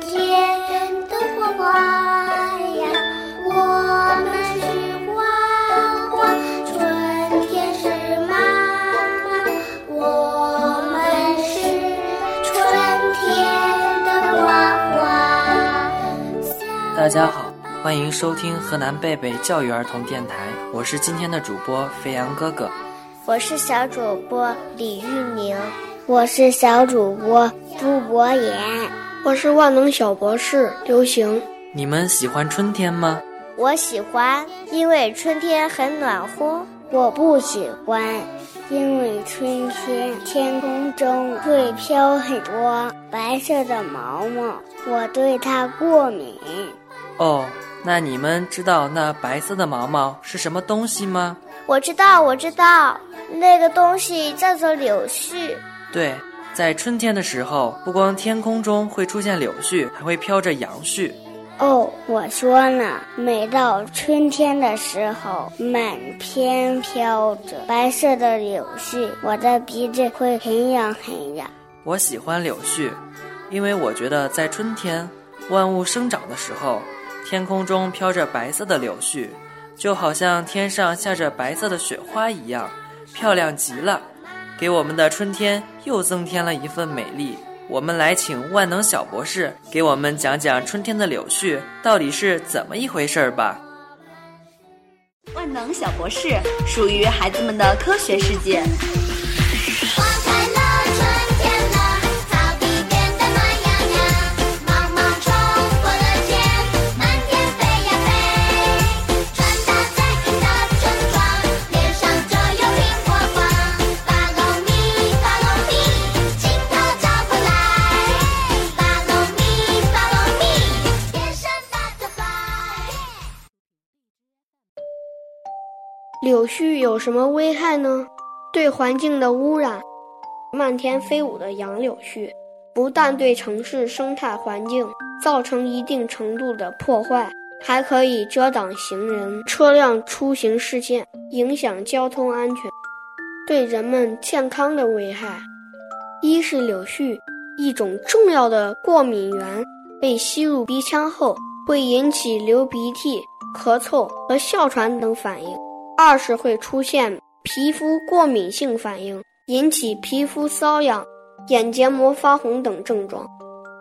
天的花花呀，我们是花花。春天是妈妈，我们是春天的花花。大家好，欢迎收听河南贝贝教育儿童电台，我是今天的主播飞扬哥哥，我是小主播李玉宁，我是小主播朱博言。我是万能小博士刘行。你们喜欢春天吗？我喜欢，因为春天很暖和。我不喜欢，因为春天天空中会飘很多白色的毛毛，我对它过敏。哦，那你们知道那白色的毛毛是什么东西吗？我知道，我知道，那个东西叫做柳絮。对，在春天的时候，不光天空中会出现柳絮，还会飘着杨絮。哦，我说呢，每到春天的时候，满天飘着白色的柳絮，我的鼻子会很痒很痒。我喜欢柳絮，因为我觉得在春天，万物生长的时候，天空中飘着白色的柳絮，就好像天上下着白色的雪花一样，漂亮极了，给我们的春天又增添了一份美丽。我们来请万能小博士给我们讲讲春天的柳絮到底是怎么一回事儿吧。万能小博士属于孩子们的科学世界。柳絮有什么危害呢？对环境的污染，漫天飞舞的杨柳絮，不但对城市生态环境造成一定程度的破坏，还可以遮挡行人、车辆出行视线，影响交通安全。对人们健康的危害，一是柳絮一种重要的过敏源，被吸入鼻腔后会引起流鼻涕、咳嗽和哮喘等反应。二是会出现皮肤过敏性反应，引起皮肤瘙痒、眼结膜发红等症状；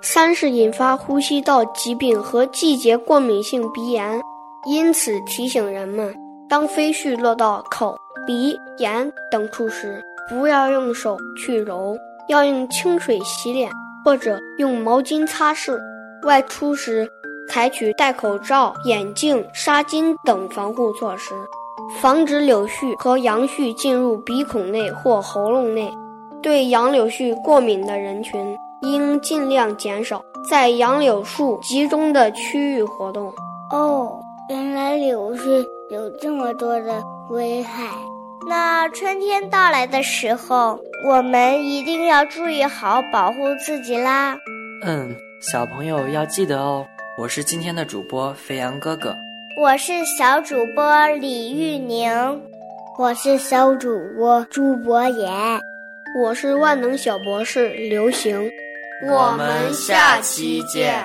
三是引发呼吸道疾病和季节过敏性鼻炎。因此提醒人们，当飞絮落到口、鼻、眼等处时，不要用手去揉，要用清水洗脸或者用毛巾擦拭。外出时，采取戴口罩、眼镜、纱巾等防护措施。防止柳絮和杨絮进入鼻孔内或喉咙内。对杨柳絮过敏的人群应尽量减少在杨柳树集中的区域活动。哦，原来柳絮有这么多的危害。那春天到来的时候，我们一定要注意好保护自己啦。嗯，小朋友要记得哦。我是今天的主播肥羊哥哥。我是小主播李玉宁，我是小主播朱博言，我是万能小博士刘行，我们下期见。